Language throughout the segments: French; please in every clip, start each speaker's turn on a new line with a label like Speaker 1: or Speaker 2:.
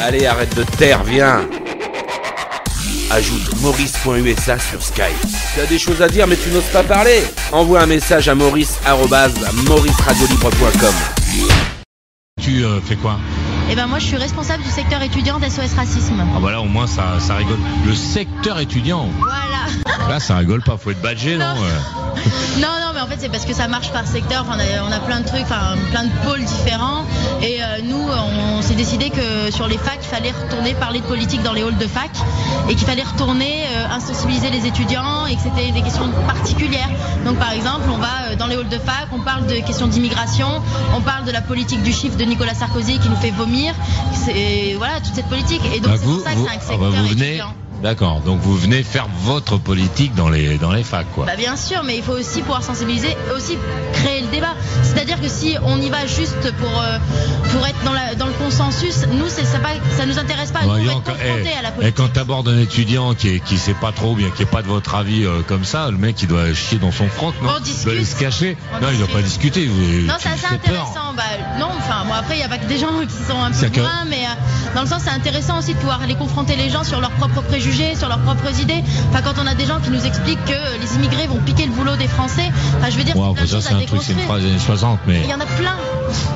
Speaker 1: Allez, arrête de taire, viens. Ajoute maurice.usa sur Skype. Tu as des choses à dire mais tu n'oses pas parler Envoie un message à maurice.mauriceradiolibre.com
Speaker 2: Tu euh, fais quoi?
Speaker 3: Eh ben moi je suis responsable du secteur étudiant d'SOS Racisme.
Speaker 2: Ah bah là au moins ça, ça rigole. Le secteur étudiant?
Speaker 3: Voilà.
Speaker 2: Là ça rigole pas, faut être badgé non,
Speaker 3: Non.
Speaker 2: euh?
Speaker 3: Non, non, mais en fait c'est parce que ça marche par secteur. Enfin, on, a, on a plein de trucs, enfin plein de pôles différents. Et euh, nous, on s'est décidé que sur les facs, il fallait retourner parler de politique dans les halls de fac et qu'il fallait retourner euh, insensibiliser les étudiants et que c'était des questions particulières. Donc par exemple, on va euh, dans les halls de fac, on parle de questions d'immigration, on parle de la politique du chiffre de Nicolas Sarkozy qui nous fait vomir. Voilà toute cette politique. Et donc
Speaker 2: Bah,
Speaker 3: c'est pour ça que c'est un
Speaker 2: ah
Speaker 3: secteur
Speaker 2: bah, vous venez.
Speaker 3: étudiant.
Speaker 2: D'accord, donc vous venez faire votre politique dans les dans les facs quoi.
Speaker 3: Bah bien sûr, mais il faut aussi pouvoir sensibiliser, et aussi créer le débat. C'est-à-dire que si on y va juste pour euh, pour être dans, la, dans le consensus, nous c'est ça, pas, ça nous intéresse pas. Nous, on va
Speaker 2: quand- eh,
Speaker 3: à la
Speaker 2: et
Speaker 3: politique.
Speaker 2: quand t'abordes un étudiant qui est, qui sait pas trop bien, qui est pas de votre avis euh, comme ça, le mec il doit chier dans son froc, non?
Speaker 3: On
Speaker 2: Il
Speaker 3: discute.
Speaker 2: doit aller se cacher.
Speaker 3: On
Speaker 2: non, il doit
Speaker 3: discute.
Speaker 2: pas discuter. vous-
Speaker 3: Non,
Speaker 2: tu
Speaker 3: c'est intéressant. Bah, non, enfin, bon, après, il n'y a pas que des gens qui sont un peu
Speaker 2: C'est que-
Speaker 3: mais euh, dans le sens, c'est intéressant aussi de pouvoir aller confronter les gens sur leurs propres préjugés, sur leurs propres idées. Enfin, quand on a des gens qui nous expliquent que les immigrés vont piquer le boulot des Français, enfin, je veux dire, c'est
Speaker 2: un truc, une phrase des années 60, mais.
Speaker 3: Il y en a plein.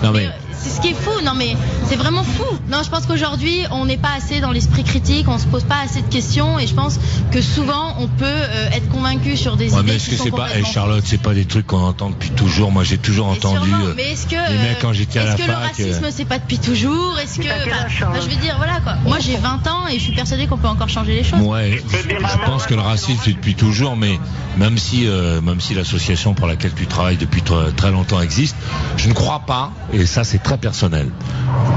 Speaker 2: Non mais.
Speaker 3: Mais, euh, c'est ce qui est fou, non mais c'est vraiment fou. Non, je pense qu'aujourd'hui on n'est pas assez dans l'esprit critique, on se pose pas assez de questions et je pense que souvent on peut euh, être convaincu sur des
Speaker 2: Ouais,
Speaker 3: idées
Speaker 2: mais est-ce que c'est pas, eh,
Speaker 3: complètement
Speaker 2: Charlotte, c'est pas des trucs qu'on entend depuis toujours? Moi, j'ai toujours entendu.
Speaker 3: sûrement,
Speaker 2: euh,
Speaker 3: mais est-ce que,
Speaker 2: les mecs, quand j'étais à
Speaker 3: est-ce
Speaker 2: la
Speaker 3: que le
Speaker 2: fac, euh,
Speaker 3: racisme c'est pas depuis toujours? Est-ce que, enfin, enfin, je veux dire, voilà quoi. Moi j'ai 20 ans et je suis persuadée qu'on peut encore changer les choses.
Speaker 2: Ouais, je pense que le racisme c'est depuis toujours, mais même si euh, même si l'association pour laquelle tu travailles depuis très, très longtemps existe, je ne crois pas, et ça c'est très personnel.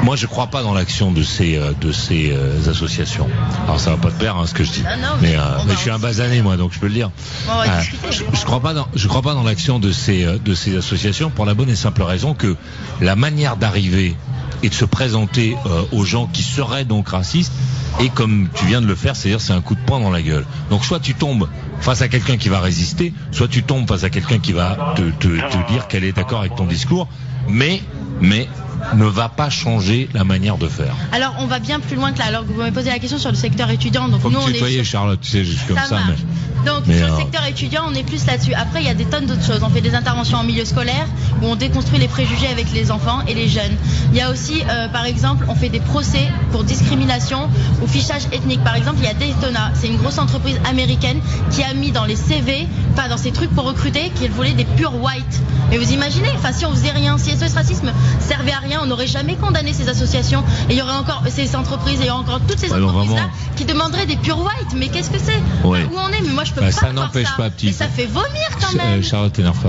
Speaker 2: Moi, je crois pas dans l'action de ces euh, de ces euh, associations. Alors ça va pas te plaire hein, ce que je dis,
Speaker 3: Ah non,
Speaker 2: mais, euh, mais je suis un basané moi, donc je peux le dire.
Speaker 3: Bon,
Speaker 2: Euh, je, je crois pas dans je crois pas dans l'action de ces de ces associations pour la bonne et simple raison que la manière d'arriver et de se présenter aux gens qui seraient donc racistes et comme tu viens de le faire, c'est-à-dire c'est un coup de poing dans la gueule. Donc soit tu tombes face à quelqu'un qui va résister, soit tu tombes face à quelqu'un qui va te, te, te dire qu'elle est d'accord avec ton discours, mais mais ne va pas changer la manière de faire.
Speaker 3: Alors on va bien plus loin que là. Alors vous m'avez posé la question sur le secteur étudiant, donc
Speaker 2: Faut
Speaker 3: nous on
Speaker 2: tu
Speaker 3: est
Speaker 2: Charlotte, tu sais, juste comme
Speaker 3: ça,
Speaker 2: ça.
Speaker 3: marche.
Speaker 2: mais-
Speaker 3: Donc
Speaker 2: mais,
Speaker 3: sur le
Speaker 2: euh,
Speaker 3: secteur étudiant, on est plus là-dessus. Après, il y a des tonnes d'autres choses. On fait des interventions en milieu scolaire où on déconstruit les préjugés avec les enfants et les jeunes. Il y a aussi, euh, par exemple, on fait des procès pour discrimination ou fichage ethnique. Par exemple, il y a Daytona, c'est une grosse entreprise américaine qui a mis dans les CV, enfin dans ses trucs pour recruter, qu'elle voulait des pure white. Mais vous imaginez, enfin si on faisait rien, si SOS Racisme servait à rien, on n'aurait jamais condamné ces associations. Et il y aurait encore ces entreprises et il y aurait encore toutes ces
Speaker 2: donc
Speaker 3: entreprises-là qui demanderaient des pure white. Mais qu'est-ce que c'est?
Speaker 2: Ouais.
Speaker 3: Où on est Mais moi je peux
Speaker 2: Bah,
Speaker 3: pas
Speaker 2: ça n'empêche pas, petit.
Speaker 3: Ça fait vomir quand
Speaker 2: Euh,
Speaker 3: même.
Speaker 2: Charlotte Euh,
Speaker 3: m'énerve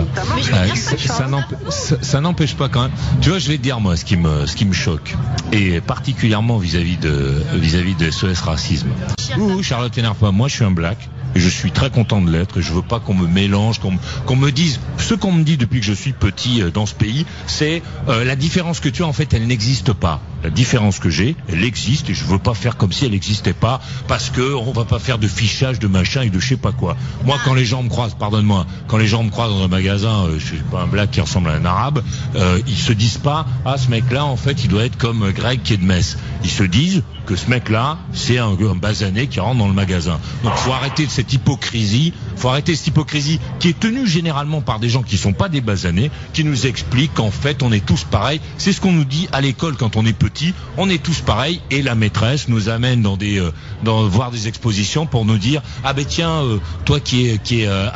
Speaker 2: ça-
Speaker 3: pas,
Speaker 2: n'empêche pas quand même. Tu vois, je vais te dire moi ce qui me ce qui me choque et particulièrement vis-à-vis de vis-à-vis de SOS racisme. Ouh, Charlotte t'énerve pas. Moi, je suis un black. Et je suis très content de l'être et je veux pas qu'on me mélange, qu'on me- qu'on me dise ce qu'on me dit depuis que je suis petit euh, dans ce pays, c'est euh, la différence que tu as en fait, elle n'existe pas. La différence que j'ai, elle existe et je veux pas faire comme si elle n'existait pas parce que on va pas faire de fichage de machin et de je sais pas quoi. Moi, quand les gens me croisent, pardonne-moi, quand les gens me croisent dans un magasin, euh, je suis pas un black qui ressemble à un arabe, euh, ils se disent pas ah ce mec-là en fait il doit être comme Greg qui est de Metz. Ils se disent que ce mec-là c'est un, un basané qui rentre dans le magasin. Donc faut arrêter cette hypocrisie, faut arrêter cette hypocrisie qui est tenue généralement par des gens qui sont pas des basanés, qui nous expliquent qu'en fait on est tous pareils. C'est ce qu'on nous dit à l'école quand on est petit, on est tous pareils et la maîtresse nous amène dans des euh, dans voir des expositions pour nous dire ah ben tiens euh, toi qui est qui est euh,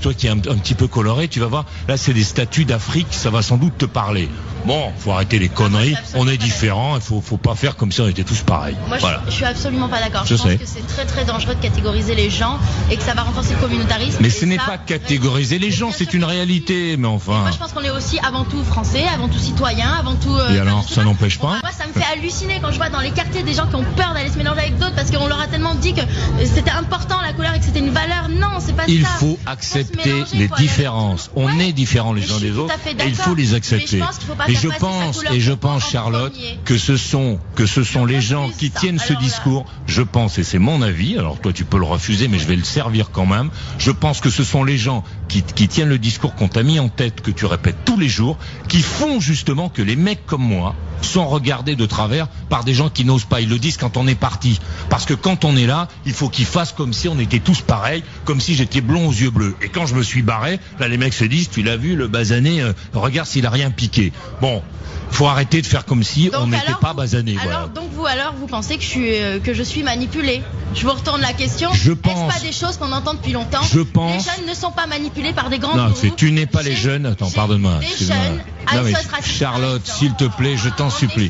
Speaker 2: toi qui un petit peu coloré, tu vas voir là c'est des statues d'Afrique, ça va sans doute te parler. Bon, faut arrêter les conneries, on est différents, il faut faut pas faire comme si on était tous pareils.
Speaker 3: Moi, je,
Speaker 2: voilà.
Speaker 3: je suis absolument pas d'accord.
Speaker 2: Je
Speaker 3: Je, pense
Speaker 2: sais.
Speaker 3: que c'est très très dangereux de catégoriser les gens et que ça va renforcer le communautarisme.
Speaker 2: Mais ce n'est pas catégoriser les gens, c'est une réalité, mais enfin.
Speaker 3: Moi, je pense qu'on est aussi avant tout français, avant tout citoyen, avant tout. euh,
Speaker 2: Et alors, ça n'empêche pas
Speaker 3: Moi, ça me fait halluciner quand je vois dans les quartiers des gens qui ont peur d'aller se mélanger avec d'autres parce qu'on leur a tellement dit que c'était important la couleur et que c'était une valeur. Non, c'est pas
Speaker 2: Il
Speaker 3: ça.
Speaker 2: faut
Speaker 3: se
Speaker 2: accepter
Speaker 3: mélanger,
Speaker 2: les
Speaker 3: faut
Speaker 2: différences. On
Speaker 3: Ouais.
Speaker 2: est différents les uns des autres et il faut les accepter. Et je pense et je pense
Speaker 3: en
Speaker 2: Charlotte que ce sont que ce sont les gens qui tiennent ce discours. Je pense et c'est mon avis. Alors toi tu peux le refuser mais je vais le servir quand même. Je pense que ce sont les gens qui, qui tiennent le discours qu'on t'a mis en tête que tu répètes tous les jours qui font justement que les mecs comme moi sont regardés de travers par des gens qui n'osent pas. Ils le disent quand on est parti. Parce que quand on est là, il faut qu'ils fassent comme si on était tous pareils, comme si j'étais blond aux yeux bleus. Et quand je me suis barré, là les mecs se disent, tu l'as vu, le basané, euh, regarde s'il a rien piqué. Bon, faut arrêter de faire comme si on n'était pas basané.
Speaker 3: Alors, donc vous alors vous pensez que je suis euh, que je suis manipulé Je vous retourne la question.
Speaker 2: Je
Speaker 3: pense. Est-ce pas des choses qu'on entend depuis longtemps?
Speaker 2: Je pense.
Speaker 3: Les jeunes ne sont pas manipulés par des grands.
Speaker 2: Non, tu n'es pas les jeunes. Attends, pardonne-moi. Charlotte, s'il te plaît, je t'en supplie.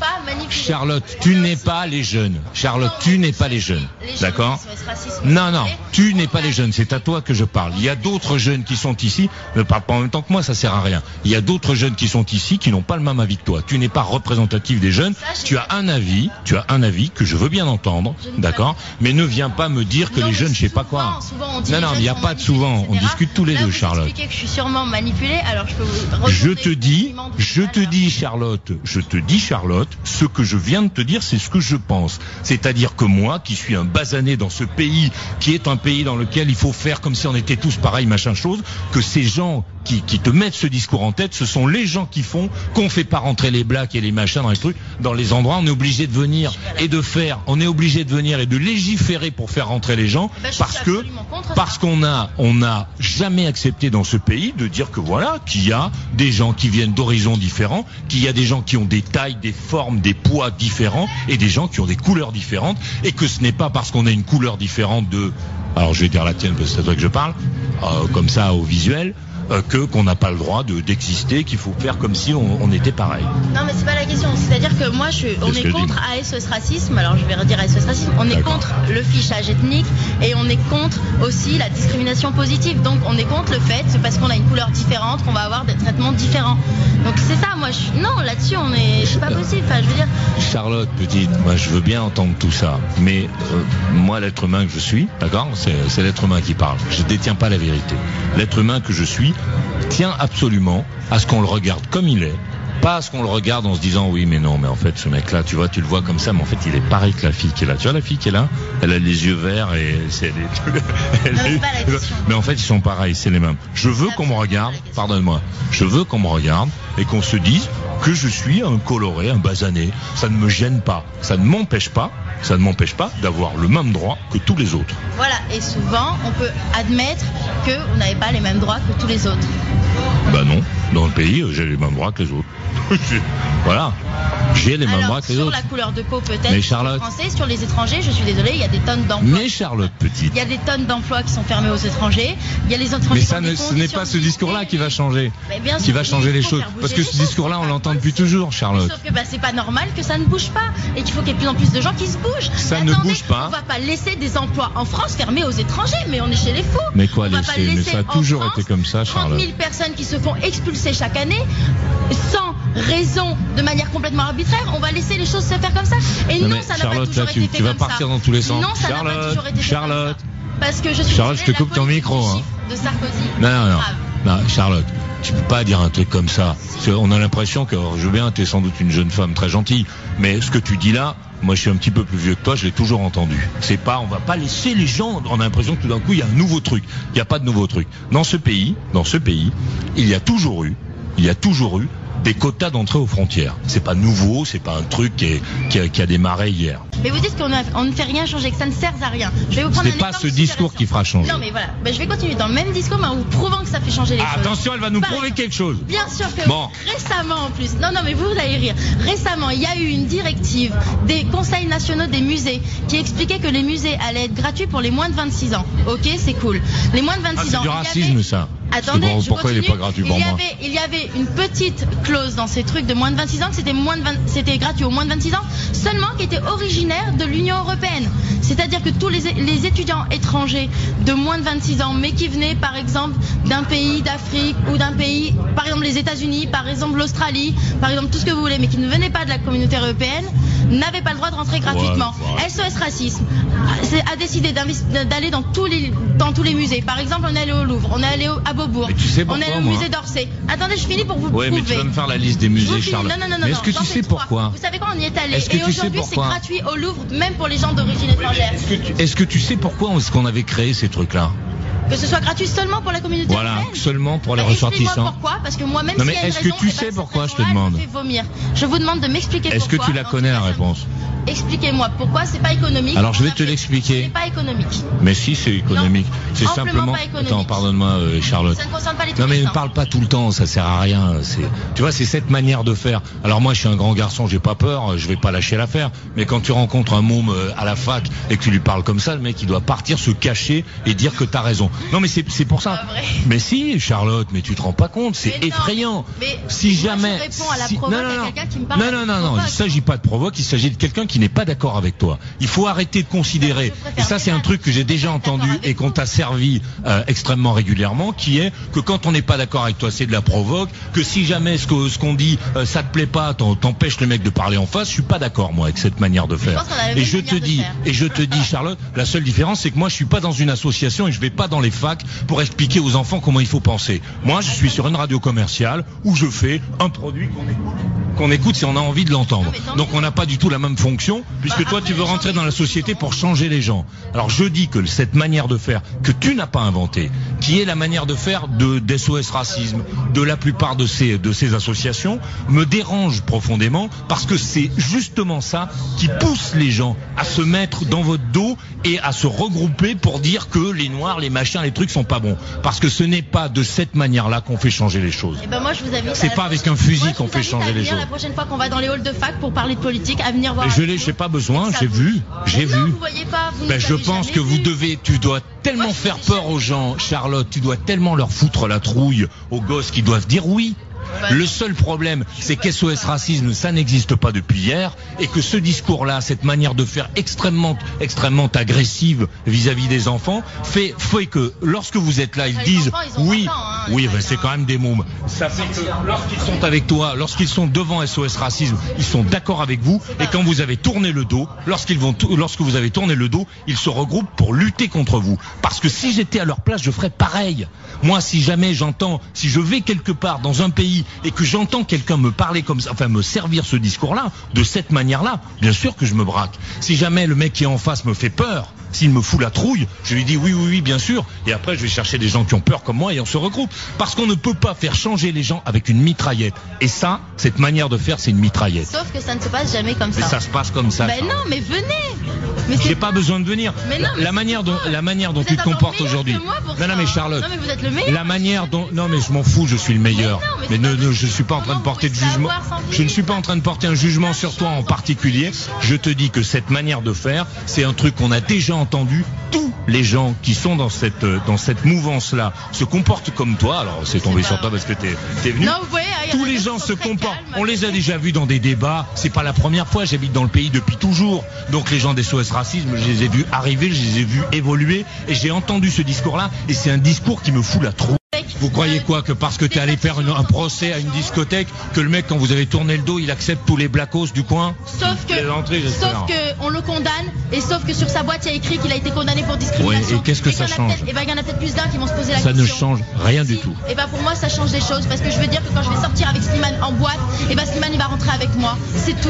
Speaker 2: Charlotte, tu n'es pas les jeunes. Charlotte, tu n'es pas les jeunes. D'accord Non, non, tu n'es pas les jeunes. C'est à toi que je parle. Il y a d'autres jeunes qui sont ici. Ne parle pas en même temps que moi, ça sert à rien. Il y a d'autres jeunes qui sont ici qui n'ont pas le même avis que toi. Tu n'es pas représentatif des jeunes. Tu as un avis. Tu as un avis que je veux bien entendre. D'accord Mais ne viens pas me dire que les jeunes, je sais pas quoi. Non, non, il n'y a pas de souvent. On discute tous les deux, Charlotte.
Speaker 3: Je
Speaker 2: te dis je te dis, Charlotte, je te dis, Charlotte, ce que je viens de te dire, c'est ce que je pense. C'est-à-dire que moi, qui suis un basané dans ce pays, qui est un pays dans lequel il faut faire comme si on était tous pareils, machin chose, que ces gens qui, qui te mettent ce discours en tête, ce sont les gens qui font qu'on fait pas rentrer les blacks et les machins dans les trucs, dans les endroits, on est obligé de venir et de faire, on est obligé de venir et de légiférer pour faire rentrer les gens,
Speaker 3: ben,
Speaker 2: parce que, parce qu'on a, on n'a jamais accepté dans ce pays de dire que voilà, qu'il y a des gens qui viennent différents, qu'il y a des gens qui ont des tailles, des formes, des poids différents et des gens qui ont des couleurs différentes et que ce n'est pas parce qu'on a une couleur différente de, alors je vais dire la tienne parce que c'est toi que je parle, euh, comme ça au visuel, que qu'on n'a pas le droit de d'exister, qu'il faut faire comme si on, on était pareil.
Speaker 3: Non, mais c'est pas la question. C'est-à-dire que moi, je, on est, contre ASOS racisme. Alors, je vais redire ASOS racisme. On est contre le fichage ethnique et on est contre aussi la discrimination positive. Donc, on est contre le fait, c'est parce qu'on a une couleur différente, qu'on va avoir des traitements différents. Donc, c'est ça. Moi, je, non, là-dessus, on est, c'est pas possible. Enfin, je veux dire.
Speaker 2: Charlotte, petite, moi, je veux bien entendre tout ça, mais euh, moi, l'être humain que je suis, d'accord, c'est l'être humain qui parle. Je détiens pas la vérité. L'être humain que je suis tient absolument à ce qu'on le regarde comme il est, pas à ce qu'on le regarde en se disant oui mais non mais en fait ce mec là tu vois tu le vois comme ça mais en fait il est pareil que la fille qui est là. Tu vois la fille qui est là elle a les yeux verts et c'est mais en fait ils sont pareils c'est les mêmes. Je veux qu'on me regarde pardonne-moi je veux qu'on me regarde et qu'on se dise que je suis un coloré un basané. Ça ne me gêne pas ça ne m'empêche pas ça ne m'empêche pas d'avoir le même droit que tous les autres.
Speaker 3: Voilà, et souvent on peut admettre que vous n'avez pas les mêmes droits que tous les autres.
Speaker 2: Bah non, dans le pays, j'ai les mêmes droits que les autres. voilà. J'ai les mêmes droits que les
Speaker 3: sur
Speaker 2: autres.
Speaker 3: Sur la couleur de peau peut-être.
Speaker 2: Mais Charlotte.
Speaker 3: Français, sur les étrangers, je suis désolée, il y a des tonnes d'emplois.
Speaker 2: Mais Charlotte petite.
Speaker 3: Il y a des tonnes d'emplois qui sont fermés aux étrangers. Il y a les étrangers.
Speaker 2: Mais ça ne, ce n'est pas ce discours-là qui va changer.
Speaker 3: Bien
Speaker 2: qui va changer les choses. Parce que ce discours-là, on l'entend depuis toujours, Charlotte.
Speaker 3: Sauf que bah, c'est pas normal que ça ne bouge pas et qu'il faut qu'il y ait de plus en plus de gens qui se bougent.
Speaker 2: Ça ne bouge pas.
Speaker 3: On va pas laisser des emplois en France fermés aux étrangers, mais on est chez les fous.
Speaker 2: Mais quoi laisser, Mais ça a toujours été comme ça, Charlotte.
Speaker 3: 30 000 personnes qui se font expulser chaque année sans raison, de manière complètement arbitraire. On va laisser les choses se faire comme ça. Et non, ça n'a pas toujours été fait
Speaker 2: tu vas partir dans tous les sens.
Speaker 3: Non, ça n'a pas toujours été
Speaker 2: Charlotte.
Speaker 3: Parce que je suis
Speaker 2: Charlotte, je te coupe ton micro. Hein.
Speaker 3: De Sarkozy.
Speaker 2: Non, non, non. non. Charlotte, tu peux pas dire un truc comme ça. On a l'impression que, je veux bien, tu es sans doute une jeune femme très gentille, mais ce que tu dis là, moi je suis un petit peu plus vieux que toi, je l'ai toujours entendu. C'est pas, on va pas laisser les gens, on a l'impression que tout d'un coup il y a un nouveau truc. Il n'y a pas de nouveau truc. Dans ce pays, dans ce pays, il y a toujours eu, il y a toujours eu des quotas d'entrée aux frontières. C'est pas nouveau, c'est pas un truc qui, est, qui, a, qui, a, démarré hier.
Speaker 3: Mais vous dites qu'on ne fait rien changer, que ça ne sert à rien. Je vais vous prendre
Speaker 2: Ce n'est pas ce discours qui fera changer.
Speaker 3: Non, mais voilà. Ben, je vais continuer dans le même discours, mais en vous prouvant que ça fait changer les
Speaker 2: ah,
Speaker 3: choses.
Speaker 2: Attention, elle va nous prouver quelque chose.
Speaker 3: Bien sûr que bon. récemment en plus. Non, non, mais vous, vous allez rire. Récemment, il y a eu une directive des conseils nationaux des musées qui expliquait que les musées allaient être gratuits pour les moins de 26 ans. Ok, c'est cool. Les moins de 26
Speaker 2: ah,
Speaker 3: ans.
Speaker 2: C'est du racisme, ça.
Speaker 3: Attendez,
Speaker 2: bon, pourquoi il n'est pas gratuit pour
Speaker 3: il
Speaker 2: y
Speaker 3: moi avait, Il y avait une petite clause dans ces trucs de moins de 26 ans que c'était moins de 20, c'était gratuit aux moins de 26 ans, seulement qui était originaire de l'Union européenne. C'est-à-dire que tous les, les, étudiants étrangers de moins de 26 ans, mais qui venaient par exemple d'un pays d'Afrique ou d'un pays, par exemple les États-Unis, par exemple l'Australie, par exemple tout ce que vous voulez, mais qui ne venaient pas de la communauté européenne, n'avaient pas le droit de rentrer gratuitement.
Speaker 2: Ouais, ouais.
Speaker 3: SOS Racisme a décidé d'aller dans tous les dans tous les musées. Par exemple, on est allé au Louvre, on est allé à Beaubourg,
Speaker 2: mais tu sais
Speaker 3: on est au musée d'Orsay. Attendez, je finis pour vous
Speaker 2: ouais,
Speaker 3: prouver.
Speaker 2: mais tu vas me faire la liste des musées, Charles.
Speaker 3: Non, non, non,
Speaker 2: mais est-ce que tu sais pourquoi
Speaker 3: Vous savez quoi, on y est allé.
Speaker 2: Est-ce que
Speaker 3: Et aujourd'hui, c'est
Speaker 2: pourquoi
Speaker 3: gratuit au Louvre, même pour les gens d'origine étrangère.
Speaker 2: Est-ce que, tu... est-ce que tu sais pourquoi est-ce qu'on avait créé ces trucs-là
Speaker 3: Que ce soit gratuit seulement pour la communauté
Speaker 2: Voilà, seulement pour les
Speaker 3: Bah,
Speaker 2: ressortissants.
Speaker 3: pourquoi Parce que moi, même
Speaker 2: Non, mais est-ce que tu
Speaker 3: eh ben,
Speaker 2: sais pourquoi, je te demande.
Speaker 3: Je vous demande de m'expliquer
Speaker 2: Est-ce que
Speaker 3: pourquoi.
Speaker 2: tu la connais la réponse
Speaker 3: Expliquez-moi pourquoi c'est pas économique.
Speaker 2: Alors, je vais te l'expliquer.
Speaker 3: C'est pas économique.
Speaker 2: Mais si, c'est économique. C'est simplement.
Speaker 3: pas économique.
Speaker 2: Attends, pardonne-moi, euh, Charlotte.
Speaker 3: Ça ne concerne pas les
Speaker 2: Non mais ne
Speaker 3: hein.
Speaker 2: parle pas tout le temps, ça sert à rien. C'est, tu vois, c'est cette manière de faire. Alors moi, je suis un grand garçon, j'ai pas peur, je vais pas lâcher l'affaire. Mais quand tu rencontres un môme euh, à la fac et que tu lui parles comme ça, le mec, il doit partir se cacher et dire que t'as raison. Non mais c'est, c'est pour ça. Mais si, Charlotte, mais tu te rends pas compte, c'est effrayant.
Speaker 3: mais
Speaker 2: si
Speaker 3: moi,
Speaker 2: jamais.
Speaker 3: je réponds à la
Speaker 2: si-
Speaker 3: provoque
Speaker 2: non, non, non.
Speaker 3: quelqu'un qui me parle
Speaker 2: non, non, non, non, il s'agit pas de provoque, il s'agit de quelqu'un qui n'est pas d'accord avec toi. Il faut arrêter de considérer. Et ça, c'est un truc que j'ai déjà entendu et qu'on t'a servi euh, extrêmement régulièrement, qui est que quand on n'est pas d'accord avec toi, c'est de la provoque. Que si jamais ce qu'on dit, euh, ça te plaît pas, t'empêches le mec de parler en face. Je suis pas d'accord moi avec cette manière de faire. Et je te dis, et je te dis, Charlotte, la seule différence, c'est que moi, je suis pas dans une association et je vais pas dans les facs pour expliquer aux enfants comment il faut penser. Moi, je suis sur une radio commerciale où je fais un produit qu'on écoute, qu'on écoute si on a envie de l'entendre.
Speaker 3: Tant
Speaker 2: Donc, on n'a pas du tout la même fonction, puisque toi, tu veux rentrer dans la société pour changer les gens. Alors, je dis que cette manière de faire que tu n'as pas inventée, qui est la manière de faire de d'SOS Racisme, de la plupart de ces de ces associations, me dérange profondément parce que c'est justement ça qui pousse les gens à se mettre dans votre dos et à se regrouper pour dire que les noirs, les machins, les trucs sont pas bons. Parce que ce n'est pas de cette manière-là qu'on fait changer les choses.
Speaker 3: Eh ben moi je vous invite.
Speaker 2: C'est pas avec un fusil qu'on fait changer les choses.
Speaker 3: La prochaine fois qu'on va dans les halls de fac pour parler de politique, à venir voir.
Speaker 2: Je j'ai pas besoin, j'ai vu, j'ai vu.
Speaker 3: Vous voyez pas. Vous
Speaker 2: Ben, je pense que vous devez, tu dois tellement
Speaker 3: Moi,
Speaker 2: faire peur aux gens, Charlotte, tu dois tellement leur foutre la trouille aux gosses qui doivent dire oui.
Speaker 3: Bah,
Speaker 2: Le seul problème, c'est qu'SOS Racisme, ça n'existe pas depuis hier, et que ce discours-là, cette manière de faire extrêmement, extrêmement agressive vis-à-vis des enfants, fait, fait que lorsque vous êtes là, ils disent oui,
Speaker 3: 20 ans, les
Speaker 2: oui,
Speaker 3: enfants.
Speaker 2: c'est quand même des mômes. Ça fait que lorsqu'ils sont avec toi, lorsqu'ils sont devant SOS Racisme, ils sont d'accord avec vous, et quand vous avez tourné le dos, lorsqu'ils vont, lorsque vous avez tourné le dos, ils se regroupent pour lutter contre vous. Parce que si j'étais à leur place, je ferais pareil. Moi, si jamais j'entends, si je vais quelque part dans un pays et que j'entends quelqu'un me parler comme ça, enfin me servir ce discours-là, de cette manière-là, bien sûr que je me braque. Si jamais le mec qui est en face me fait peur, s'il me fout la trouille, je lui dis oui, oui, oui, bien sûr. Et après, je vais chercher des gens qui ont peur comme moi et on se regroupe. Parce qu'on ne peut pas faire changer les gens avec une mitraillette. Et ça, cette manière de faire, c'est une mitraillette.
Speaker 3: Sauf que ça ne se passe jamais comme
Speaker 2: Et
Speaker 3: ça.
Speaker 2: ça se passe comme ça.
Speaker 3: Ben non, mais venez. Mais
Speaker 2: J'ai pas besoin de venir.
Speaker 3: Mais non,
Speaker 2: la,
Speaker 3: mais
Speaker 2: la
Speaker 3: c'est
Speaker 2: manière dont, la manière dont
Speaker 3: Vous
Speaker 2: tu te comportes aujourd'hui. Non,
Speaker 3: ça,
Speaker 2: non, mais. Charlotte.
Speaker 3: Non, mais vous êtes le meilleur.
Speaker 2: La manière dont, non, mais je m'en fous, je suis le meilleur.
Speaker 3: Mais non, mais
Speaker 2: ne, ne- je suis pas en train de porter de jugement. Je ne suis pas en train de porter un jugement sur toi en particulier. Je te dis que cette manière de faire, c'est un truc qu'on a déjà entendu. Tous les gens qui sont dans cette, euh, dans cette mouvance-là se comportent comme toi. Alors, c'est tombé sur toi parce que t'es, t'es venu.
Speaker 3: Non, vous voyez,
Speaker 2: Tous les
Speaker 3: gens
Speaker 2: se comportent. On les a déjà vus dans des débats. C'est pas la première fois. J'habite dans le pays depuis toujours. Donc les gens des SOS Racisme, je les ai vus arriver, je les ai vus évoluer. Et j'ai entendu ce discours-là. Et c'est un discours qui me fout la trouille. Vous croyez quoi Que parce que t'es allé faire une- un procès à une discothèque, que le mec, quand vous avez tourné le dos, il accepte tous les blacos du coin
Speaker 3: Sauf que, sauf que on le condamne et sauf que sur sa boîte il y a écrit qu'il a été condamné pour discrimination.
Speaker 2: Ouais, et qu'est-ce que ça change
Speaker 3: Et ben il y en a peut-être plus d'un qui vont se poser la
Speaker 2: Ça
Speaker 3: question.
Speaker 2: ne change rien du tout.
Speaker 3: Et ben pour moi ça change des choses parce que je veux dire que quand je vais sortir avec Slimane en boîte, et ben Slimane il va rentrer avec moi, c'est tout.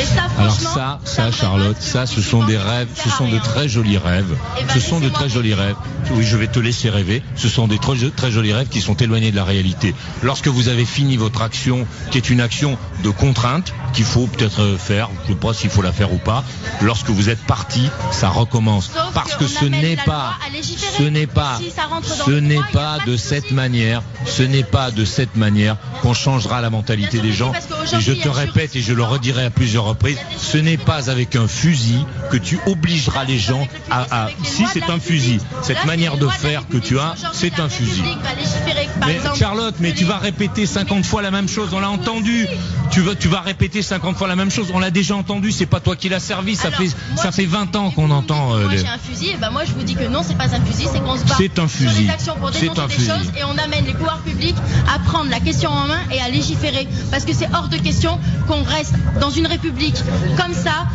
Speaker 3: Et ça
Speaker 2: Alors
Speaker 3: franchement.
Speaker 2: ça, ça,
Speaker 3: vraiment,
Speaker 2: Charlotte, ça, ce sont des
Speaker 3: ça
Speaker 2: rêves,
Speaker 3: sert
Speaker 2: ce sont de très jolis rêves.
Speaker 3: Eh ben,
Speaker 2: Ce sont de très jolis rêves. Oui, je vais te laisser rêver. Ce sont des très, très jolis rêves qui sont éloignés de la réalité. Lorsque vous avez fini votre action, qui est une action de contrainte, qu'il faut peut-être faire, je ne sais pas s'il faut la faire ou pas, lorsque vous êtes parti, ça recommence.
Speaker 3: Sauf
Speaker 2: Parce que ce n'est pas, ce n'est pas,
Speaker 3: Si
Speaker 2: ce n'est pas
Speaker 3: pas
Speaker 2: de cette manière, ce n'est pas de cette manière qu'on changera la mentalité des gens. Et je te répète et je le redirai à plusieurs reprises, ce n'est pas avec un fusil que tu obligeras les gens à, si c'est un fusil, cette manière de faire que tu as, c'est un fusil. Mais Charlotte, mais tu vas répéter 50 fois la même chose, on l'a entendu. Tu vas, tu vas répéter 50 fois la même chose, on l'a déjà entendu, c'est pas toi qui l'as servi, ça fait, ça fait
Speaker 3: j'ai-
Speaker 2: 20 ans qu'on entend. euh,
Speaker 3: Moi
Speaker 2: les-
Speaker 3: j'ai un fusil, et ben moi je vous dis que non, c'est pas un fusil, c'est qu'on se bat
Speaker 2: C'est un
Speaker 3: sur
Speaker 2: fusil.
Speaker 3: des actions pour dénoncer des
Speaker 2: fusil.
Speaker 3: choses et on amène les pouvoirs publics à prendre la question en main et à légiférer. Parce que c'est hors de question qu'on reste dans une république comme ça,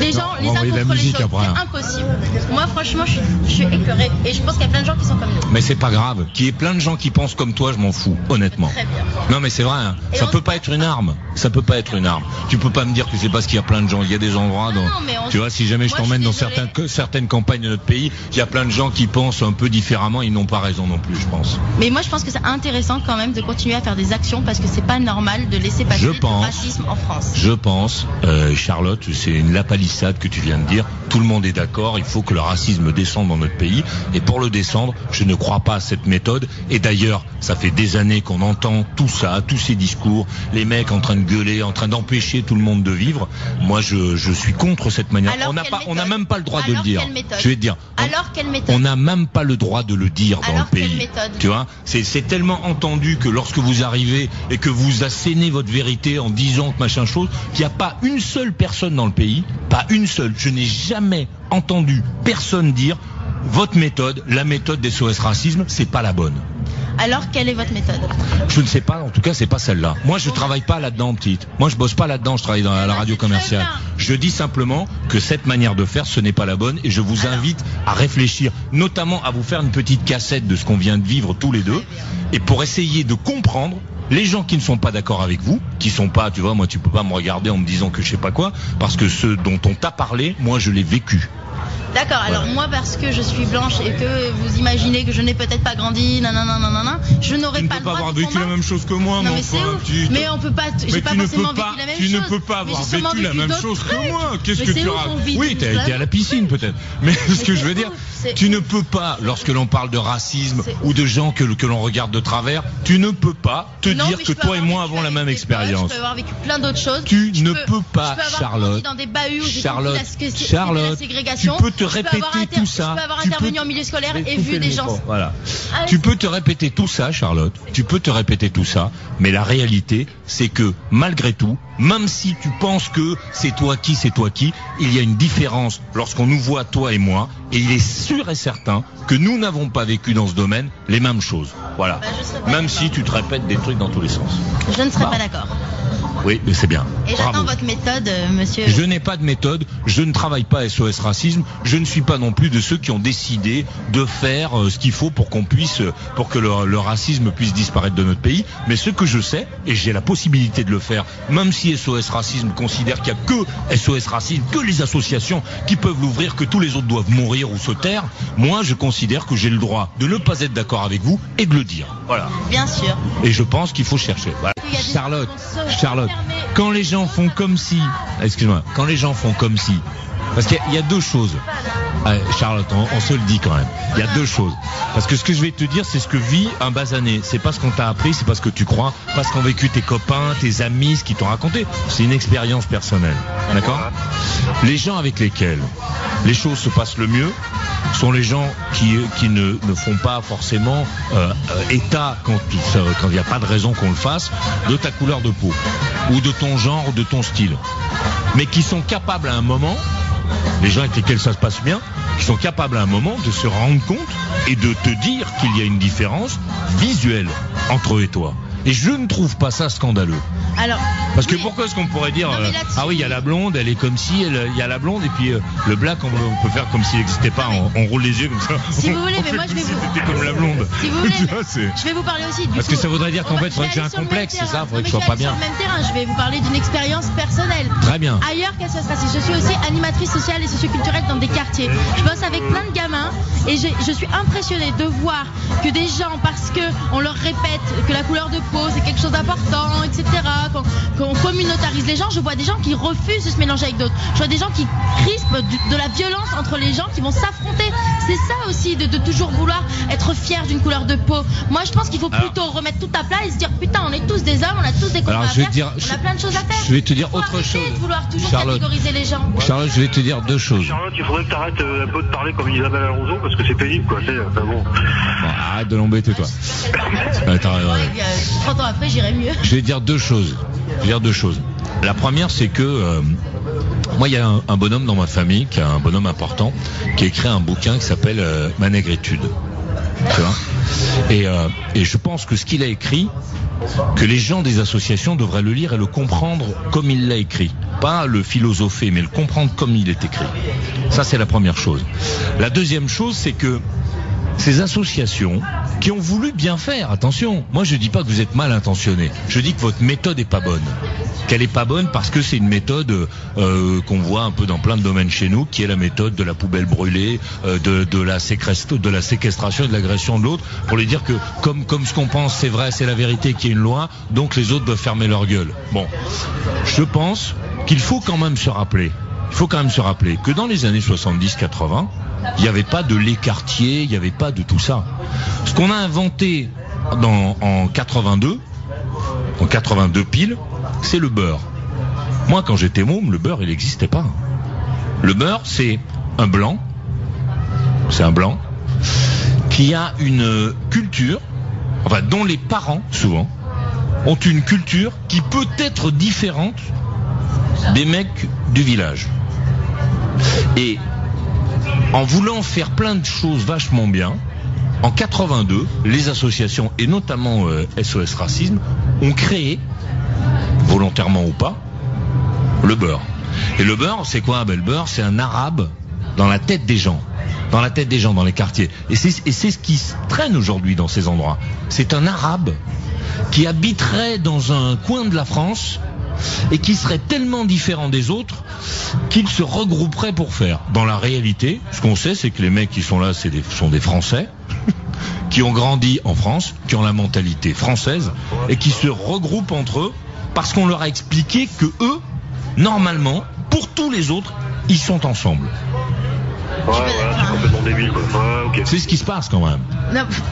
Speaker 3: les gens, les uns contre les autres, c'est
Speaker 2: hein.
Speaker 3: impossible. Moi, franchement, je suis, je suis écœurée et je pense qu'il y a plein de gens qui sont comme nous.
Speaker 2: Mais c'est pas grave. Qu'il y ait plein de gens qui pensent comme toi, je m'en fous, honnêtement.
Speaker 3: Très bien.
Speaker 2: Non mais c'est vrai, hein. Ça peut pas être une arme. Ça peut pas être une arme. Tu peux pas me dire que c'est parce qu'il y a plein de gens. Il y a des endroits dans.
Speaker 3: Non, mais on
Speaker 2: Tu vois, si jamais je t'emmène dans certains, que- certaines campagnes de notre pays, il y a plein de gens qui pensent un peu différemment. Ils n'ont pas raison non plus, je pense.
Speaker 3: Mais moi, je pense que c'est intéressant quand même de continuer à faire des actions parce que c'est pas normal de laisser passer
Speaker 2: Je pense.
Speaker 3: racisme en France.
Speaker 2: Je pense, euh, Charlotte, c'est une lapalissade que tu viens de dire. Tout le monde est d'accord. Il faut que le racisme descende dans notre pays. Et pour le descendre, je ne crois pas à cette méthode. Et d'ailleurs, ça fait des années qu'on entend tout ça, tous ces discours, les mecs en train de gueuler, en train d'empêcher tout le monde de vivre. Moi, je, je suis contre cette manière.
Speaker 3: Alors,
Speaker 2: on n'a
Speaker 3: quelle
Speaker 2: pas, on n'a
Speaker 3: méthode
Speaker 2: même pas le droit de le dire.
Speaker 3: quelle méthode
Speaker 2: Je vais te dire. on-
Speaker 3: Alors, quelle méthode
Speaker 2: on n'a même pas le droit de le dire dans
Speaker 3: Alors,
Speaker 2: le pays.
Speaker 3: quelle méthode
Speaker 2: Tu vois, c'est c'est tellement entendu que lorsque vous arrivez et que vous assénez votre vérité en disant que machin chose, qu'il n'y a pas une seule personne dans le pays, pas une seule. Je n'ai jamais entendu personne dire votre méthode, la méthode des SOS racisme, c'est pas la bonne.
Speaker 3: Alors, quelle est votre méthode
Speaker 2: Je ne sais pas, en tout cas, c'est pas celle-là. Moi, je travaille pas là-dedans, petite. Moi, je bosse pas là-dedans, je travaille dans la radio commerciale. Je dis simplement que cette manière de faire, ce n'est pas la bonne et je vous
Speaker 3: Alors.
Speaker 2: invite à réfléchir, notamment à vous faire une petite cassette de ce qu'on vient de vivre tous les deux et pour essayer de comprendre les gens qui ne sont pas d'accord avec vous, qui sont pas, tu vois, moi tu peux pas me regarder en me disant que je sais pas quoi, parce que ceux dont on t'a parlé, moi je l'ai vécu.
Speaker 3: D'accord, alors moi parce que je suis blanche et que vous imaginez que je n'ai peut-être pas grandi, nanana, nanana, je n'aurais
Speaker 2: Tu ne
Speaker 3: pas
Speaker 2: peux
Speaker 3: le
Speaker 2: pas
Speaker 3: droit
Speaker 2: avoir vécu la même chose que moi,
Speaker 3: Non mais.
Speaker 2: Tu-
Speaker 3: Mais on peut pas, j'ai pas
Speaker 2: tu ne
Speaker 3: forcément
Speaker 2: peux
Speaker 3: vécu
Speaker 2: pas,
Speaker 3: la même
Speaker 2: tu
Speaker 3: chose.
Speaker 2: ne peux pas avoir vécu la même chose que moi. Qu'est-ce que tu racontes Oui, t'as
Speaker 3: la
Speaker 2: été à la piscine peut-être. Mais ce que je veux dire, tu ne peux pas, lorsque l'on parle de racisme ou de gens que, que l'on regarde de travers, tu ne peux pas te dire que toi et moi avons la même expérience.
Speaker 3: Je peux avoir vécu plein d'autres choses.
Speaker 2: Tu ne peux pas, Charlotte.
Speaker 3: dans des bahuts
Speaker 2: Charlotte, Charlotte,
Speaker 3: ségrégation.
Speaker 2: Tu peux te répéter tout ça.
Speaker 3: Je peux avoir intervenu en milieu scolaire et vu des gens.
Speaker 2: Voilà.
Speaker 3: Ah,
Speaker 2: Tu peux te répéter tout ça, Charlotte. Tu peux te répéter tout ça, mais la réalité, c'est que malgré tout, même si tu penses que c'est toi qui, c'est toi qui, il y a une différence lorsqu'on nous voit toi et moi, et il est sûr et certain que nous n'avons pas vécu dans ce domaine les mêmes choses. Voilà.
Speaker 3: Bah,
Speaker 2: Même si tu te répètes des trucs dans tous les sens.
Speaker 3: Je ne serais
Speaker 2: Bah.
Speaker 3: pas d'accord.
Speaker 2: Oui, mais c'est bien.
Speaker 3: Et j'attends votre méthode, euh, monsieur.
Speaker 2: Je n'ai pas de méthode, je ne travaille pas à SOS Racisme, je ne suis pas non plus de ceux qui ont décidé de faire euh, ce qu'il faut pour qu'on puisse, euh, pour que le, le racisme puisse disparaître de notre pays. Mais ce que je sais, et j'ai la possibilité de le faire, même si SOS Racisme considère qu'il n'y a que SOS Racisme, que les associations qui peuvent l'ouvrir, que tous les autres doivent mourir ou se taire, moi je considère que j'ai le droit de ne pas être d'accord avec vous et de le dire. Voilà.
Speaker 3: Bien sûr.
Speaker 2: Et je pense qu'il faut chercher. Voilà. Charlotte, Charlotte. Quand les gens font comme si, excuse-moi, quand les gens font comme si, parce qu'il y a- il y, a deux choses. Ah, Charlotte, on, on se le dit quand même. Il y a deux choses. Parce que ce que je vais te dire, c'est ce que vit un basané. C'est pas ce qu'on t'a appris, c'est pas ce que tu crois, pas ce qu'ont vécu tes copains, tes amis, ce qu'ils t'ont raconté. C'est une expérience personnelle. D'accord Les gens avec lesquels les choses se passent le mieux sont les gens qui, ne, font pas forcément euh, euh, état quand il n'y a pas de raison qu'on le fasse de ta couleur de peau ou de ton genre ou de ton style, mais qui sont capables à un moment, les gens avec lesquels ça se passe bien, qui sont capables à un moment de se rendre compte et de te dire qu'il y a une différence visuelle entre eux et toi. Et je ne trouve pas ça scandaleux.
Speaker 3: Alors.
Speaker 2: Parce que
Speaker 3: oui.
Speaker 2: pourquoi est-ce qu'on pourrait dire
Speaker 3: Non,
Speaker 2: euh, ah oui il y a la blonde elle est comme si il y a la blonde et puis euh, le black on, on peut faire comme s'il n'existait pas on, on roule les yeux comme ça
Speaker 3: Si
Speaker 2: On-
Speaker 3: vous voulez, mais moi, je vais
Speaker 2: si
Speaker 3: vous-
Speaker 2: comme la blonde
Speaker 3: Si vous voulez, je vais vous parler aussi du
Speaker 2: Parce
Speaker 3: coup,
Speaker 2: que ça voudrait dire qu'en fait, faudrait que j'ai un complexe, c'est ça, faudrait que je sois pas bien.
Speaker 3: sur le même terrain, je vais vous parler d'une expérience personnelle.
Speaker 2: Très bien.
Speaker 3: Ailleurs qu'elle soit raciste, je suis aussi animatrice sociale et socioculturelle dans des quartiers. Je bosse avec plein de gamins et je suis impressionnée de voir que des gens, parce que on leur répète que la couleur de peau c'est quelque chose d'important, etc., qu'on qu'on communautarise les gens, je vois des gens qui refusent de se mélanger avec d'autres. Je vois des gens qui crispent de la violence entre les gens qui vont s'affronter. C'est ça aussi de, de toujours vouloir être fier d'une couleur de peau. Moi je pense qu'il faut
Speaker 2: Alors-
Speaker 3: plutôt remettre tout à plat et se dire putain on est tous des hommes, on a tous des combats
Speaker 2: Alors,
Speaker 3: à
Speaker 2: je vais
Speaker 3: faire,
Speaker 2: te dire-
Speaker 3: on a plein de choses à faire.
Speaker 2: je vais te dire autre chose.
Speaker 3: de vouloir toujours
Speaker 2: Charlotte.
Speaker 3: catégoriser les gens.
Speaker 2: Charlotte je vais te dire deux choses
Speaker 4: Charlotte, il faudrait que t'arrêtes euh, un peu de parler comme Isabelle Alonso parce que c'est pénible quoi. tu sais, Enfin bon.
Speaker 2: Bon, arrête de l'embêter toi Attends, euh,
Speaker 3: Ouais, 30 ans après j'irai mieux.
Speaker 2: Je vais dire deux choses. Je vais dire deux choses. La première, c'est que euh, moi, il y a un, bonhomme dans ma famille, qui est un bonhomme important, qui a écrit un bouquin qui s'appelle euh, Ma négritude. Tu vois? Euh, et je pense que ce qu'il a écrit, que les gens des associations devraient le lire et le comprendre comme il l'a écrit. Pas le philosopher, mais le comprendre comme il est écrit. Ça, c'est la première chose. La deuxième chose, c'est que ces associations qui ont voulu bien faire, attention, moi je dis pas que vous êtes mal intentionné, je dis que votre méthode est pas bonne. Qu'elle est pas bonne parce que c'est une méthode euh, qu'on voit un peu dans plein de domaines chez nous, qui est la méthode de la poubelle brûlée, euh, de, de, la de la séquestration et de l'agression de l'autre, pour lui dire que comme, comme ce qu'on pense c'est vrai, c'est la vérité, qu'il y a une loi, donc les autres doivent fermer leur gueule. Bon, je pense qu'il faut quand même se rappeler, il faut quand même se rappeler que dans les années 70-80, il n'y avait pas de l'écartier, il n'y avait pas de tout ça. Ce qu'on a inventé en 82, en 82 piles, c'est le beurre. Moi, quand j'étais môme, le beurre, il n'existait pas. Le beurre, c'est un blanc, c'est un blanc, qui a une culture, enfin, dont les parents, souvent, ont une culture qui peut être différente des mecs du village. Et en voulant faire plein de choses vachement bien, en 82, les associations et notamment SOS euh, Racisme ont créé, volontairement ou pas, le beurre. Et le beurre, c'est quoi ben, Le beurre, c'est un arabe dans la tête des gens, dans la tête des gens, dans les quartiers. Et c'est ce qui se traîne aujourd'hui dans ces endroits. C'est un arabe qui habiterait dans un coin de la France et qui serait tellement différent des autres qu'ils se regrouperaient pour faire. Dans la réalité, ce qu'on sait, c'est que les mecs qui sont là, c'est sont des Français qui ont grandi en France, qui ont la mentalité française et qui se regroupent entre eux parce qu'on leur a expliqué que eux, normalement, pour tous les autres, ils sont ensemble.
Speaker 4: Ouais, c'est complètement débile, quoi.
Speaker 2: C'est ce qui se passe quand même.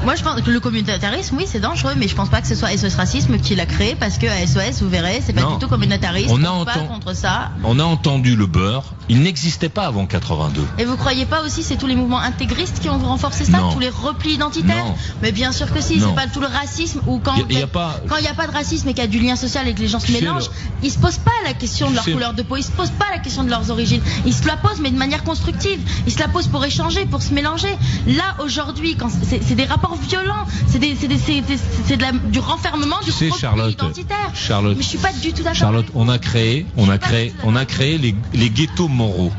Speaker 3: moi, je pense que le communautarisme, oui, c'est dangereux, mais je pense pas que ce soit SOS Racisme qui l'a créé parce que à SOS, vous verrez, c'est pas du tout communautariste. On a pas contre ça.
Speaker 2: On a entendu le beurre. Il n'existait pas avant 82.
Speaker 3: Et vous croyez pas aussi c'est tous les mouvements intégristes qui ont renforcé ça, tous les replis identitaires Mais bien sûr que si. C'est pas tout le racisme ou quand il n'y a, pas quand il y a pas de racisme et qu'il y a du lien social et que les gens se mélangent, ils se posent pas la question de leur couleur de peau, ils se posent pas la question de leurs origines. Ils se la posent mais de manière constructive. Ils se la posent pour échanger, pour se mélanger. Là aujourd'hui, c'est des rapports violents, c'est du renfermement, du
Speaker 2: tu Charlotte,
Speaker 3: identitaire.
Speaker 2: Charlotte,
Speaker 3: mais je suis pas du tout d'accord.
Speaker 2: Charlotte, on a créé, on a créé, on a créé les, les ghettos moraux.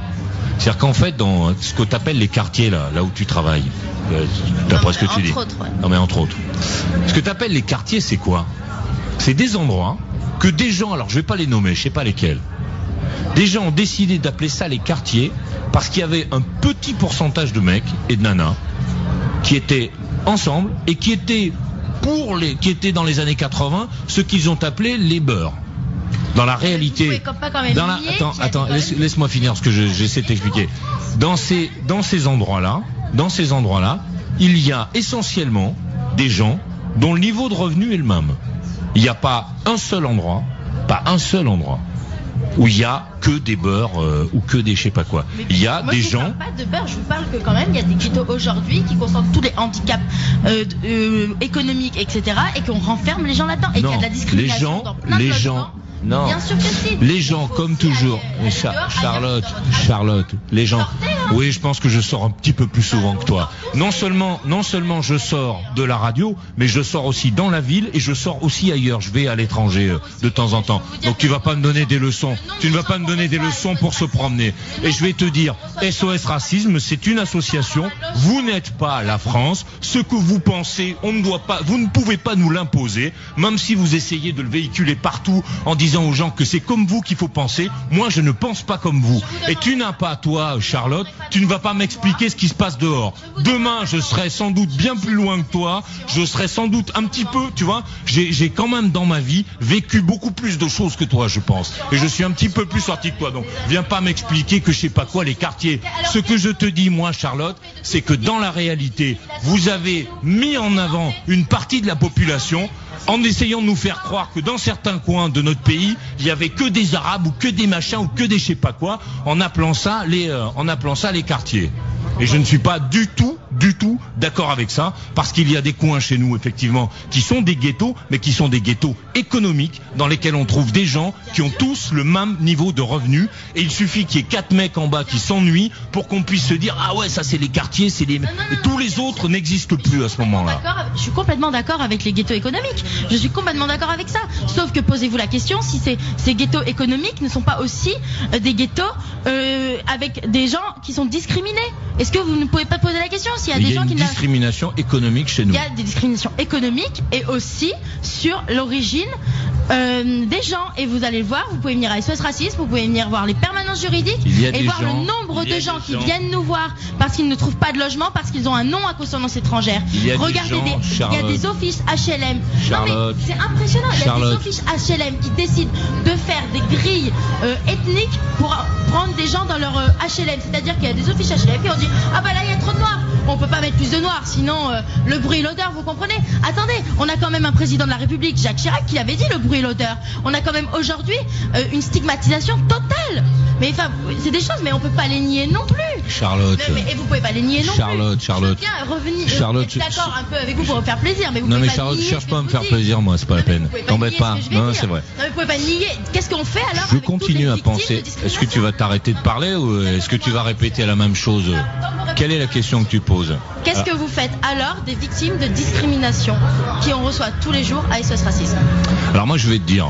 Speaker 2: C'est-à-dire qu'en fait, dans ce que tu appelles les quartiers, là, là où tu travailles, euh, d'après ce que tu dis.
Speaker 3: Autres, ouais.
Speaker 2: Non, mais entre autres. Ce que tu appelles les quartiers, c'est quoi? C'est des endroits que des gens, alors je vais pas les nommer, je sais pas lesquels, des gens ont décidé d'appeler ça les quartiers parce qu'il y avait un petit pourcentage de mecs et de nanas qui étaient ensemble et qui étaient pour les, qui étaient dans les années 80 ce qu'ils ont appelé les beurs. Dans la réalité, dans la, attends, attends, laisse, moi finir ce que j'essaie de t'expliquer. Dans ces, dans ces endroits-là, dans ces endroits-là, il y a essentiellement des gens dont le niveau de revenu est le même. Il n'y a pas un seul endroit, pas un seul endroit où il y a que des beurres euh, ou que des je sais pas quoi. il y a des
Speaker 3: je
Speaker 2: gens.
Speaker 3: Parle pas de beurre, je vous parle que quand même il y a des ghettos aujourd'hui qui concentrent tous les handicaps euh, euh, économiques, etc. et qu'on renferme les gens là-dedans et qu'il y a de la discrimination
Speaker 2: les gens,
Speaker 3: dans plein
Speaker 2: les
Speaker 3: de
Speaker 2: gens. Non.
Speaker 3: Bien sûr que si.
Speaker 2: Les gens, comme toujours, Charlotte, Charlotte, les gens. Oui, je pense que je sors un petit peu plus souvent que toi. Non seulement, non seulement je sors de la radio, mais je sors aussi dans la ville et je sors aussi ailleurs. Je vais à l'étranger euh, de temps en temps. Donc tu vas pas me donner des leçons. Tu ne vas pas me donner des leçons pour se promener. Et je vais te dire, SOS Racisme, c'est une association. Vous n'êtes pas la France. Ce que vous pensez, on ne doit pas, vous ne pouvez pas nous l'imposer, même si vous essayez de le véhiculer partout en disant aux gens que c'est comme vous qu'il faut penser. Moi, je ne pense pas comme vous. Et tu n'as pas, toi, Charlotte, tu ne vas pas m'expliquer ce qui se passe dehors. Demain, je serai sans doute bien plus loin que toi. Je serai sans doute un petit peu, tu vois. J'ai quand même dans ma vie vécu beaucoup plus de choses que toi, je pense. Et je suis un petit peu plus sorti que toi. Donc, viens pas m'expliquer que je sais pas quoi les quartiers. Ce que je te dis, moi, Charlotte, c'est que dans la réalité, vous avez mis en avant une partie de la population en essayant de nous faire croire que dans certains coins de notre pays, il y avait que des arabes ou que des machins ou que des je sais pas quoi, en appelant ça les, euh, en appelant ça les quartiers. Et je ne suis pas du tout du tout d'accord avec ça, parce qu'il y a des coins chez nous, effectivement, qui sont des ghettos, mais qui sont des ghettos économiques, dans lesquels on trouve des gens qui ont tous le même niveau de revenus, et il suffit qu'il y ait quatre mecs en bas qui s'ennuient pour qu'on puisse se dire, ah ouais, ça c'est les quartiers, c'est les... Et tous les autres n'existent plus à ce moment-là.
Speaker 3: Je suis complètement d'accord avec les ghettos économiques. Je suis complètement d'accord avec ça. Sauf que posez-vous la question si ces, ces ghettos économiques ne sont pas aussi euh, des ghettos euh, avec des gens qui sont discriminés. Est-ce que vous ne pouvez pas poser la question s'il y a
Speaker 2: Il
Speaker 3: des
Speaker 2: y a
Speaker 3: gens
Speaker 2: une
Speaker 3: qui
Speaker 2: discrimination économique chez nous.
Speaker 3: il y a des discriminations économiques et aussi sur l'origine euh, des gens. Et vous allez le voir, vous pouvez venir à SOS Racisme, vous pouvez venir voir les permanences juridiques
Speaker 2: Il
Speaker 3: et voir
Speaker 2: gens-
Speaker 3: le nombre
Speaker 2: il
Speaker 3: de gens qui
Speaker 2: gens-
Speaker 3: viennent nous voir parce qu'ils ne trouvent pas de logement, parce qu'ils ont un nom à consonance étrangère.
Speaker 2: Il y a des
Speaker 3: Regardez,
Speaker 2: gens,
Speaker 3: des- il y a des offices HLM. Non
Speaker 2: Charlotte.
Speaker 3: mais c'est impressionnant. Il y a des offices HLM qui décident de faire des grilles euh, ethniques pour prendre des gens dans leur euh, HLM. C'est-à-dire qu'il y a des offices HLM qui ont dit ah bah là il y a trop de noirs. On peut pas mettre plus de noirs, sinon euh, le bruit et l'odeur, vous comprenez? Attendez, on a quand même un président de la République, Jacques Chirac, qui avait dit le bruit et l'odeur. On a quand même aujourd'hui euh, une stigmatisation totale. Mais enfin, c'est des choses, mais on peut pas les nier non plus.
Speaker 2: Charlotte.
Speaker 3: Mais, mais- et vous pouvez pas les nier non
Speaker 2: Charlotte,
Speaker 3: plus.
Speaker 2: Charlotte.
Speaker 3: Je viens revenir. euh,
Speaker 2: Charlotte, je-
Speaker 3: d'accord un peu avec vous pour vous faire plaisir, mais vous
Speaker 2: Non
Speaker 3: pouvez
Speaker 2: mais
Speaker 3: pas
Speaker 2: Charlotte,
Speaker 3: nier
Speaker 2: cherche pas à me
Speaker 3: je
Speaker 2: faire plaisir moi, c'est pas la
Speaker 3: Non,
Speaker 2: peine. T'embête pas.
Speaker 3: je
Speaker 2: Non, c'est vrai.
Speaker 3: Non, mais vous pouvez pas nier. Qu'est-ce qu'on fait alors
Speaker 2: Je
Speaker 3: avec
Speaker 2: continue à penser. Est-ce que tu vas t'arrêter de parler ou est-ce que tu vas répéter la même chose Quelle est la question que tu poses
Speaker 3: Qu'est-ce que vous faites alors des victimes de discrimination qui on reçoit tous les jours à SOS Racisme
Speaker 2: Alors moi je vais te dire,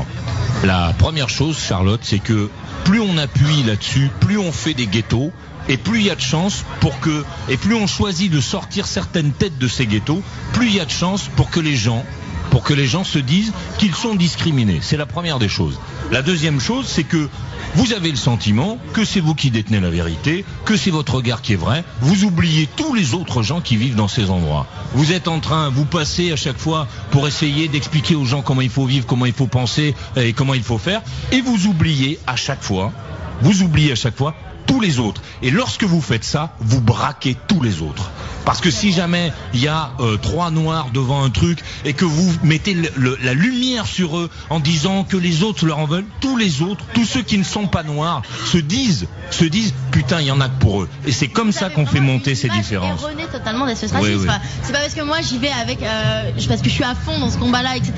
Speaker 2: la première chose Charlotte, c'est que plus on appuie là-dessus, plus on fait des ghettos, et plus il y a de chances pour que, et plus on choisit de sortir certaines têtes de ces ghettos, plus il y a de chances pour que les gens, pour que les gens se disent qu'ils sont discriminés. C'est la première des choses. La deuxième chose, c'est que vous avez le sentiment que c'est vous qui détenez la vérité, que c'est votre regard qui est vrai. Vous oubliez tous les autres gens qui vivent dans ces endroits. Vous êtes en train, vous passez à chaque fois pour essayer d'expliquer aux gens comment il faut vivre, comment il faut penser et comment il faut faire. Et vous oubliez à chaque fois, vous oubliez à chaque fois tous les autres. Et lorsque vous faites ça, vous braquez tous les autres. Parce que si jamais il y a euh, trois noirs devant un truc et que vous mettez le- le- la lumière sur eux en disant que les autres leur en veulent, tous les autres, tous ceux qui ne sont pas noirs, se disent, se disent, putain, il y en a que pour eux. Et c'est comme ça qu'on fait monter ces différences.
Speaker 3: erronée totalement d'SOS
Speaker 2: Oui, oui.
Speaker 3: C'est pas parce que moi j'y vais avec, euh, parce que je suis à fond dans ce combat-là, etc.,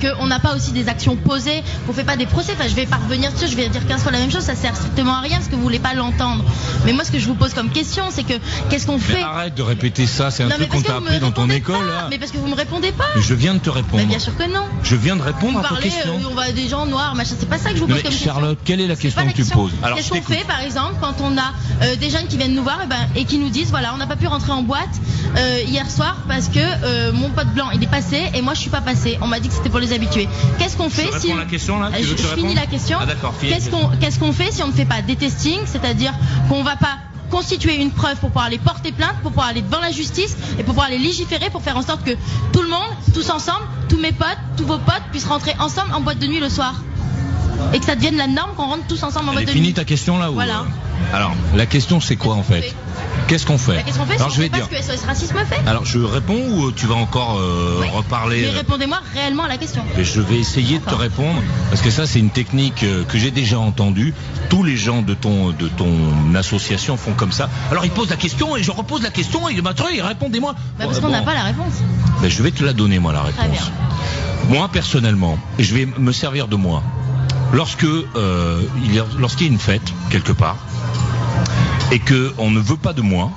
Speaker 3: qu'on n'a pas aussi des actions posées, qu'on fait pas des procès. Enfin, je vais pas revenir dessus, je vais dire 15 fois la même chose, ça sert strictement à rien parce que vous voulez pas l'entendre. Mais moi, ce que je vous pose comme question, c'est que qu'est-ce qu'on fait
Speaker 2: arrête de répéter ça, c'est un
Speaker 3: Non,
Speaker 2: truc qu'on t'a appris dans ton école là.
Speaker 3: Mais parce que vous me répondez pas.
Speaker 2: Mais je viens de te répondre.
Speaker 3: Mais bien sûr que non.
Speaker 2: Je viens de répondre
Speaker 3: Vous
Speaker 2: à ta
Speaker 3: parlez,
Speaker 2: question.
Speaker 3: euh, on va des gens noirs, machin. C'est pas ça que je vous pose
Speaker 2: mais
Speaker 3: comme
Speaker 2: Charlotte,
Speaker 3: question.
Speaker 2: quelle est la question que tu poses Alors,
Speaker 3: Qu'est-ce qu'on fait, par exemple, quand on a euh, des jeunes qui viennent nous voir et, ben, et qui nous disent voilà, on n'a pas pu rentrer en boîte euh, hier soir parce que mon pote blanc il est passé et moi je suis pas passé. On m'a dit que c'était pour les habituer. Qu'est-ce qu'on fait si
Speaker 2: à la question, là Tu veux
Speaker 3: je, finis la question.
Speaker 2: Ah,
Speaker 3: qu'on qu'est-ce qu'on fait si on ne fait pas des testings, c'est-à-dire qu'on va pas constituer une preuve pour pouvoir aller porter plainte, pour pouvoir aller devant la justice et pour pouvoir aller légiférer pour faire en sorte que tout le monde, tous ensemble, tous mes potes, tous vos potes puissent rentrer ensemble en boîte de nuit le soir. Et que ça devienne la norme qu'on rentre tous ensemble en
Speaker 2: Elle est
Speaker 3: de nuit.
Speaker 2: ta question là ou
Speaker 3: Voilà.
Speaker 2: euh, Alors, la question c'est quoi en fait Qu'est-ce qu'on fait
Speaker 3: Qu'est-ce qu'on fait
Speaker 2: Alors je vais dire.
Speaker 3: ce que SOS Racisme fait
Speaker 2: Alors je réponds ou tu vas encore euh,
Speaker 3: Oui.
Speaker 2: reparler
Speaker 3: Mais
Speaker 2: euh,
Speaker 3: répondez-moi réellement à la question.
Speaker 2: Je vais essayer de te répondre parce que ça c'est une technique euh, que j'ai déjà entendue. Tous les gens de ton de ton association font comme ça. Alors ils posent la question et je repose la question et bah, truc, répondez-moi.
Speaker 3: Bah, parce qu'on n'a
Speaker 2: bon.
Speaker 3: pas la réponse.
Speaker 2: Ben, je vais te la donner moi la réponse.
Speaker 3: Très.
Speaker 2: Moi personnellement, je vais me servir de moi. Lorsque euh, il y a, lorsqu'il y a une fête quelque part et que on ne veut pas de moi,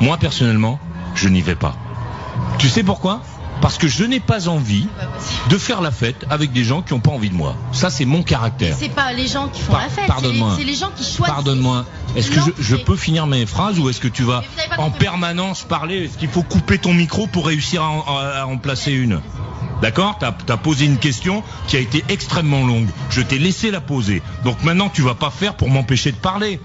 Speaker 2: moi personnellement, je n'y vais pas. Tu sais pourquoi? Parce que je n'ai pas envie de faire la fête avec des gens qui n'ont pas envie de moi. Ça c'est mon caractère.
Speaker 3: C'est pas les gens qui font
Speaker 2: Par-
Speaker 3: la fête, c'est les,
Speaker 2: pardonne-moi.
Speaker 3: c'est les gens qui choisissent.
Speaker 2: Pardonne-moi. Est-ce que je, peux finir mes phrases ou est-ce que tu vas en permanence parler? Est-ce qu'il faut couper ton micro pour réussir à en, à- à en placer une? D'accord T'as as posé une question qui a été extrêmement longue. Je t'ai laissé la poser. Donc maintenant tu vas pas faire pour m'empêcher de parler.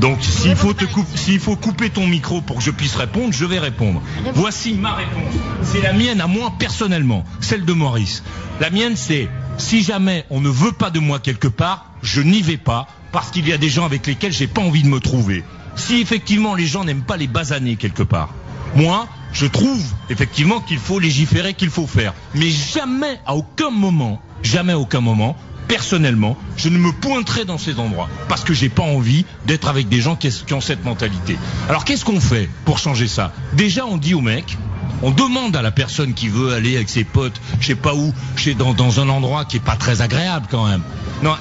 Speaker 2: Donc s'il faut, couper ton micro pour que je puisse répondre, je vais répondre. Voici ma réponse. C'est la mienne à moi personnellement, celle de Maurice. La mienne c'est si jamais on ne veut pas de moi quelque part, je n'y vais pas parce qu'il y a des gens avec lesquels j'ai pas envie de me trouver. Si effectivement les gens n'aiment pas les basanés quelque part, moi je trouve effectivement qu'il faut légiférer, qu'il faut faire. Mais jamais, à aucun moment, jamais à aucun moment, personnellement, je ne me pointerai dans ces endroits parce que j'ai pas envie d'être avec des gens qui, ont cette mentalité. Alors qu'est-ce qu'on fait pour changer ça? Déjà, on dit au mec, on demande à la personne qui veut aller avec ses potes, je sais pas où, dans un endroit qui est pas très agréable quand même. Non.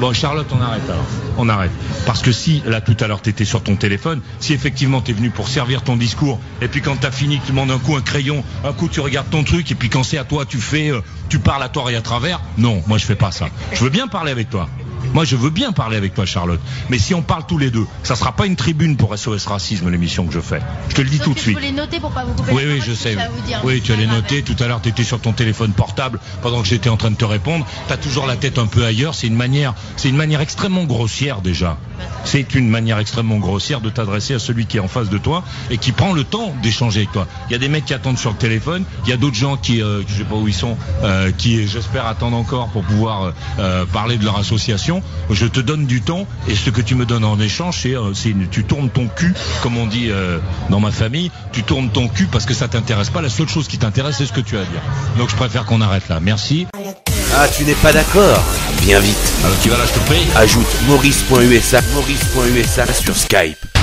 Speaker 2: Bon, Charlotte, on arrête alors. On arrête. Parce que si, là, tout à l'heure, tu sur ton téléphone, si effectivement tu es venu pour servir ton discours, et puis quand tu as fini, tu demandes un coup un crayon, un coup tu regardes ton truc, et puis quand c'est à toi, tu fais, euh, tu parles à toi et à travers, non, moi je fais pas ça. Je veux bien parler avec toi. Moi, je veux bien parler avec toi, Charlotte. Mais si on parle tous les deux, ça sera pas une tribune pour SOS Racisme, l'émission que je fais. Je te le dis
Speaker 3: Sauf
Speaker 2: tout de suite.
Speaker 3: Je voulais noter pour pas vous couper
Speaker 2: Oui, oui, je sais. Oui, tu allais
Speaker 3: grave.
Speaker 2: noter. Tout à l'heure, tu étais sur ton téléphone portable pendant que j'étais en train de te répondre. Tu as toujours la tête un peu ailleurs. C'est une manière, c'est une manière extrêmement grossière déjà. C'est une manière extrêmement grossière de t'adresser à celui qui est en face de toi et qui prend le temps d'échanger avec toi. Il y a des mecs qui attendent sur le téléphone. Il y a d'autres gens qui, euh, je sais pas où ils sont, euh, qui, j'espère, attendent encore pour pouvoir euh, parler de leur association. Je te donne du temps et ce que tu me donnes en échange, c'est, euh, c'est tu tournes ton cul, comme on dit euh, dans ma famille. Tu tournes ton cul parce que ça t'intéresse pas. La seule chose qui t'intéresse, c'est ce que tu as à dire. Donc je préfère qu'on arrête là. Merci.
Speaker 1: Ah, tu n'es pas d'accord Viens vite.
Speaker 2: Alors tu vas là, je te paye.
Speaker 1: Ajoute maurice.usa, maurice.usa sur Skype.